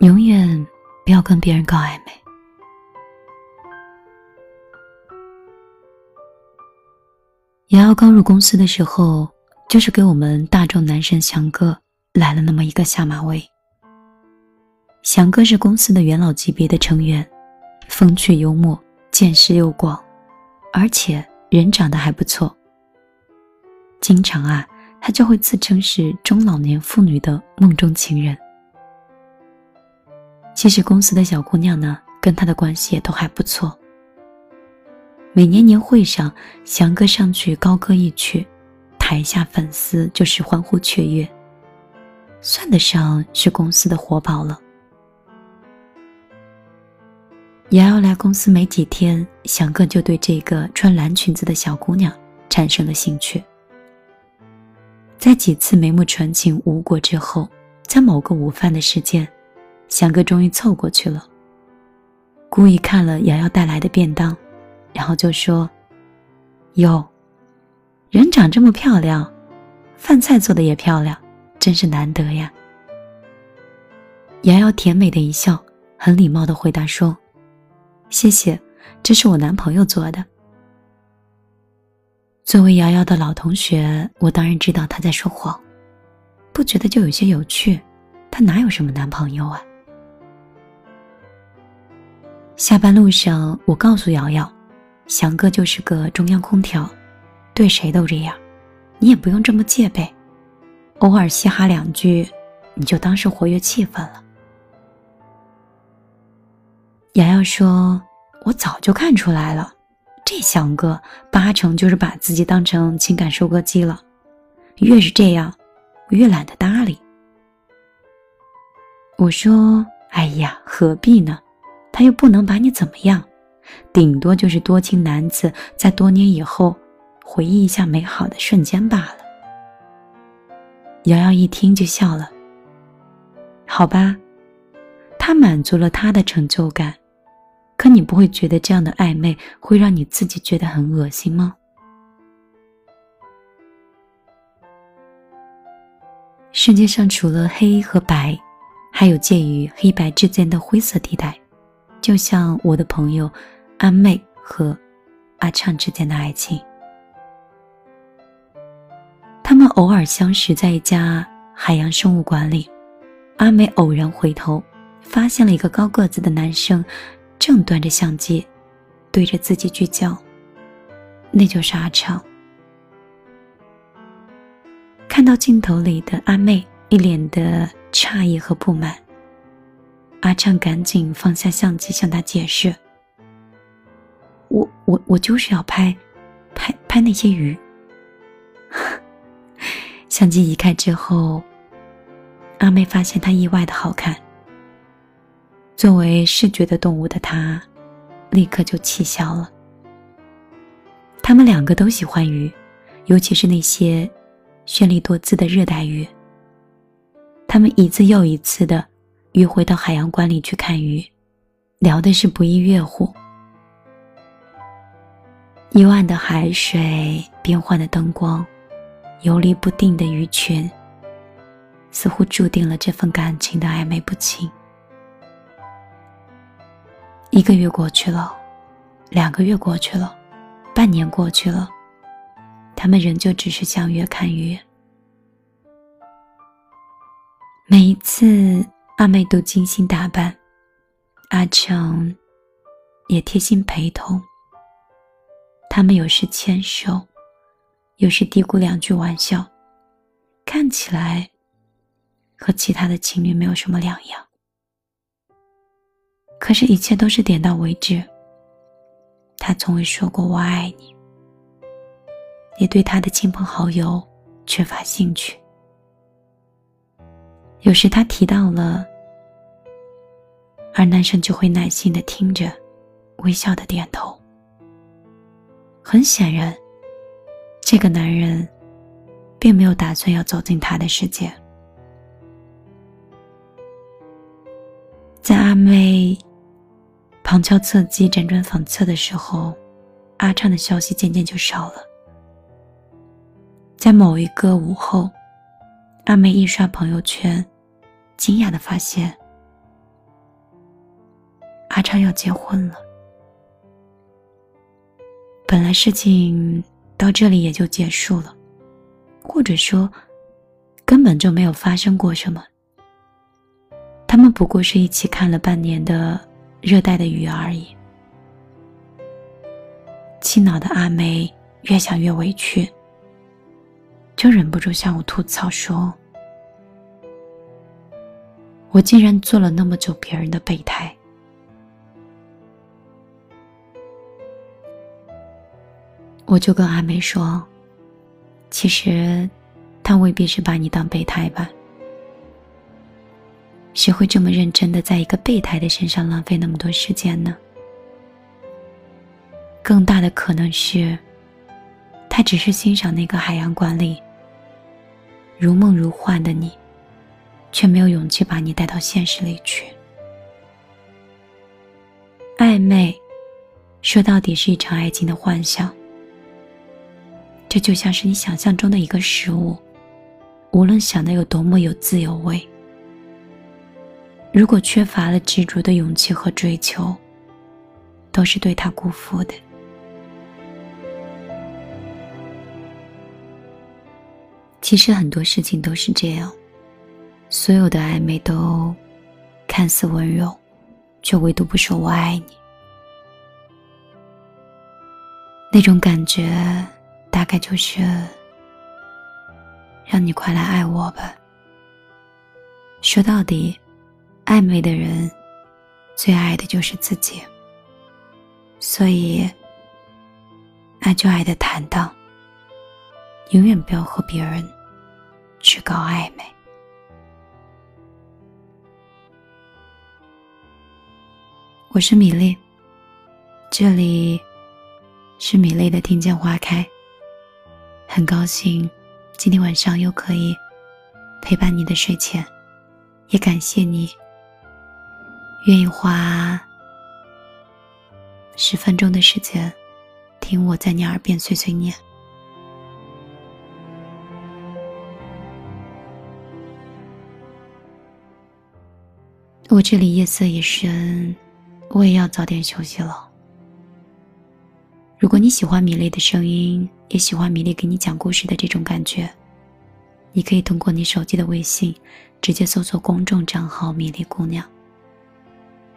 永远不要跟别人搞暧昧。瑶瑶刚入公司的时候，就是给我们大众男神翔哥来了那么一个下马威。翔哥是公司的元老级别的成员，风趣幽默，见识又广，而且人长得还不错。经常啊，他就会自称是中老年妇女的梦中情人。其实公司的小姑娘呢，跟他的关系也都还不错。每年年会上，翔哥上去高歌一曲，台下粉丝就是欢呼雀跃，算得上是公司的活宝了。瑶瑶来公司没几天，翔哥就对这个穿蓝裙子的小姑娘产生了兴趣。在几次眉目传情无果之后，在某个午饭的时间。翔哥终于凑过去了，故意看了瑶瑶带来的便当，然后就说：“哟，人长这么漂亮，饭菜做的也漂亮，真是难得呀。”瑶瑶甜美的一笑，很礼貌的回答说：“谢谢，这是我男朋友做的。”作为瑶瑶的老同学，我当然知道她在说谎，不觉得就有些有趣？她哪有什么男朋友啊？下班路上，我告诉瑶瑶，翔哥就是个中央空调，对谁都这样，你也不用这么戒备，偶尔嘻哈两句，你就当是活跃气氛了。瑶瑶说：“我早就看出来了，这翔哥八成就是把自己当成情感收割机了，越是这样，我越懒得搭理。”我说：“哎呀，何必呢？”他又不能把你怎么样，顶多就是多情男子在多年以后回忆一下美好的瞬间罢了。瑶瑶一听就笑了。好吧，他满足了他的成就感，可你不会觉得这样的暧昧会让你自己觉得很恶心吗？世界上除了黑和白，还有介于黑白之间的灰色地带。就像我的朋友阿妹和阿畅之间的爱情，他们偶尔相识在一家海洋生物馆里。阿妹偶然回头，发现了一个高个子的男生，正端着相机对着自己聚焦。那就是阿畅。看到镜头里的阿妹，一脸的诧异和不满。阿畅赶紧放下相机，向他解释：“我我我就是要拍，拍拍那些鱼。”相机移开之后，阿妹发现它意外的好看。作为视觉的动物的她，立刻就气消了。他们两个都喜欢鱼，尤其是那些绚丽多姿的热带鱼。他们一次又一次的。约会到海洋馆里去看鱼，聊的是不亦乐乎。幽暗的海水，变幻的灯光，游离不定的鱼群，似乎注定了这份感情的暧昧不清。一个月过去了，两个月过去了，半年过去了，他们仍旧只是相约看鱼。每一次。阿妹都精心打扮，阿成也贴心陪同。他们有时牵手，有时嘀咕两句玩笑，看起来和其他的情侣没有什么两样。可是，一切都是点到为止。他从未说过“我爱你”，也对他的亲朋好友缺乏兴趣。有时他提到了，而男生就会耐心的听着，微笑的点头。很显然，这个男人并没有打算要走进他的世界。在阿妹旁敲侧击、辗转反侧的时候，阿畅的消息渐渐就少了。在某一个午后。阿妹一刷朋友圈，惊讶的发现，阿昌要结婚了。本来事情到这里也就结束了，或者说根本就没有发生过什么。他们不过是一起看了半年的热带的雨而已。气恼的阿梅越想越委屈，就忍不住向我吐槽说：“我竟然做了那么久别人的备胎。”我就跟阿梅说：“其实，他未必是把你当备胎吧？谁会这么认真的在一个备胎的身上浪费那么多时间呢？更大的可能是，他只是欣赏那个海洋馆里如梦如幻的你，却没有勇气把你带到现实里去。暧昧，说到底是一场爱情的幻想。”这就像是你想象中的一个食物，无论想的有多么有滋有味，如果缺乏了执着的勇气和追求，都是对他辜负的。其实很多事情都是这样，所有的暧昧都看似温柔，却唯独不说我爱你，那种感觉。大概就是让你快来爱我吧。说到底，暧昧的人最爱的就是自己，所以爱就爱的坦荡，永远不要和别人去搞暧昧。我是米粒，这里是米粒的听见花开。很高兴，今天晚上又可以陪伴你的睡前，也感谢你愿意花十分钟的时间听我在你耳边碎碎念。我这里夜色已深，我也要早点休息了。如果你喜欢米粒的声音，也喜欢米粒给你讲故事的这种感觉，你可以通过你手机的微信，直接搜索公众账号“米粒姑娘”，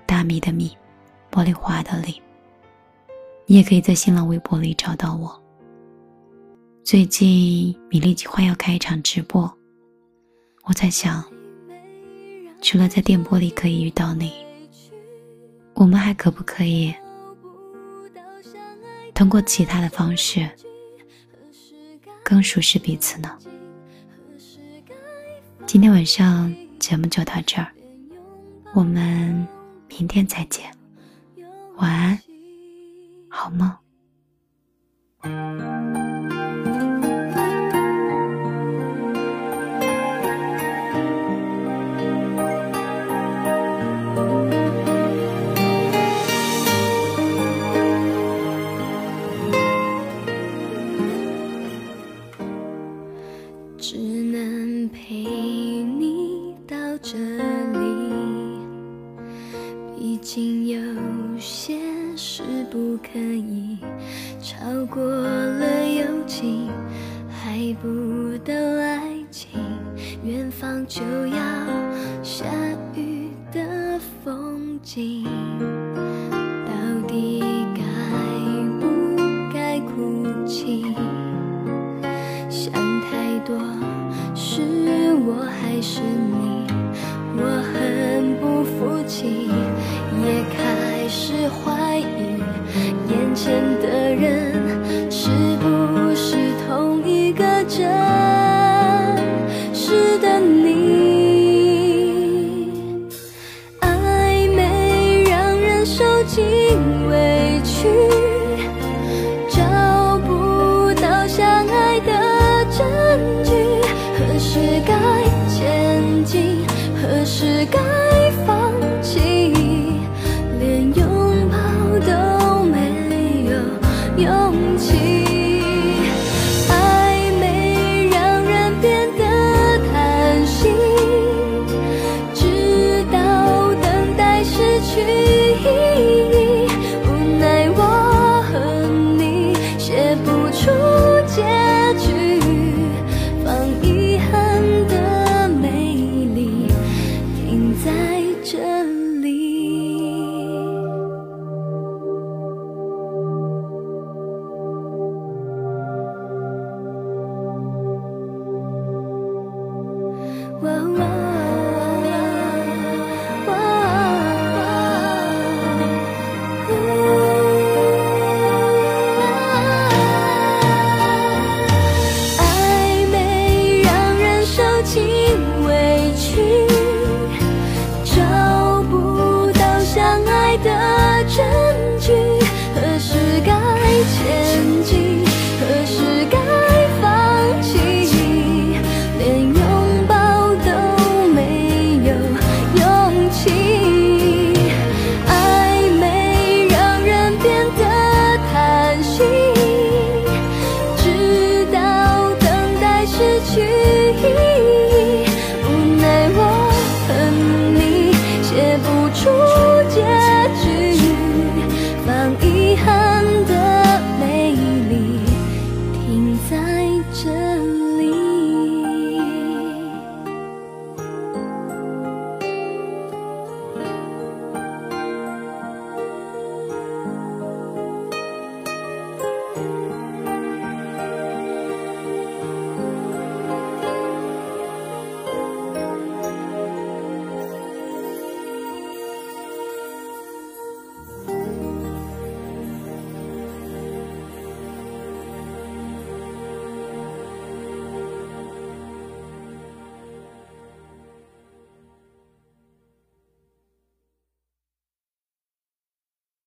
大米的米，玻璃花的粒。你也可以在新浪微博里找到我。最近米粒计划要开一场直播，我在想，除了在电波里可以遇到你，我们还可不可以？通过其他的方式，更熟悉彼此呢。今天晚上节目就到这儿，我们明天再见，晚安，好梦。只能陪。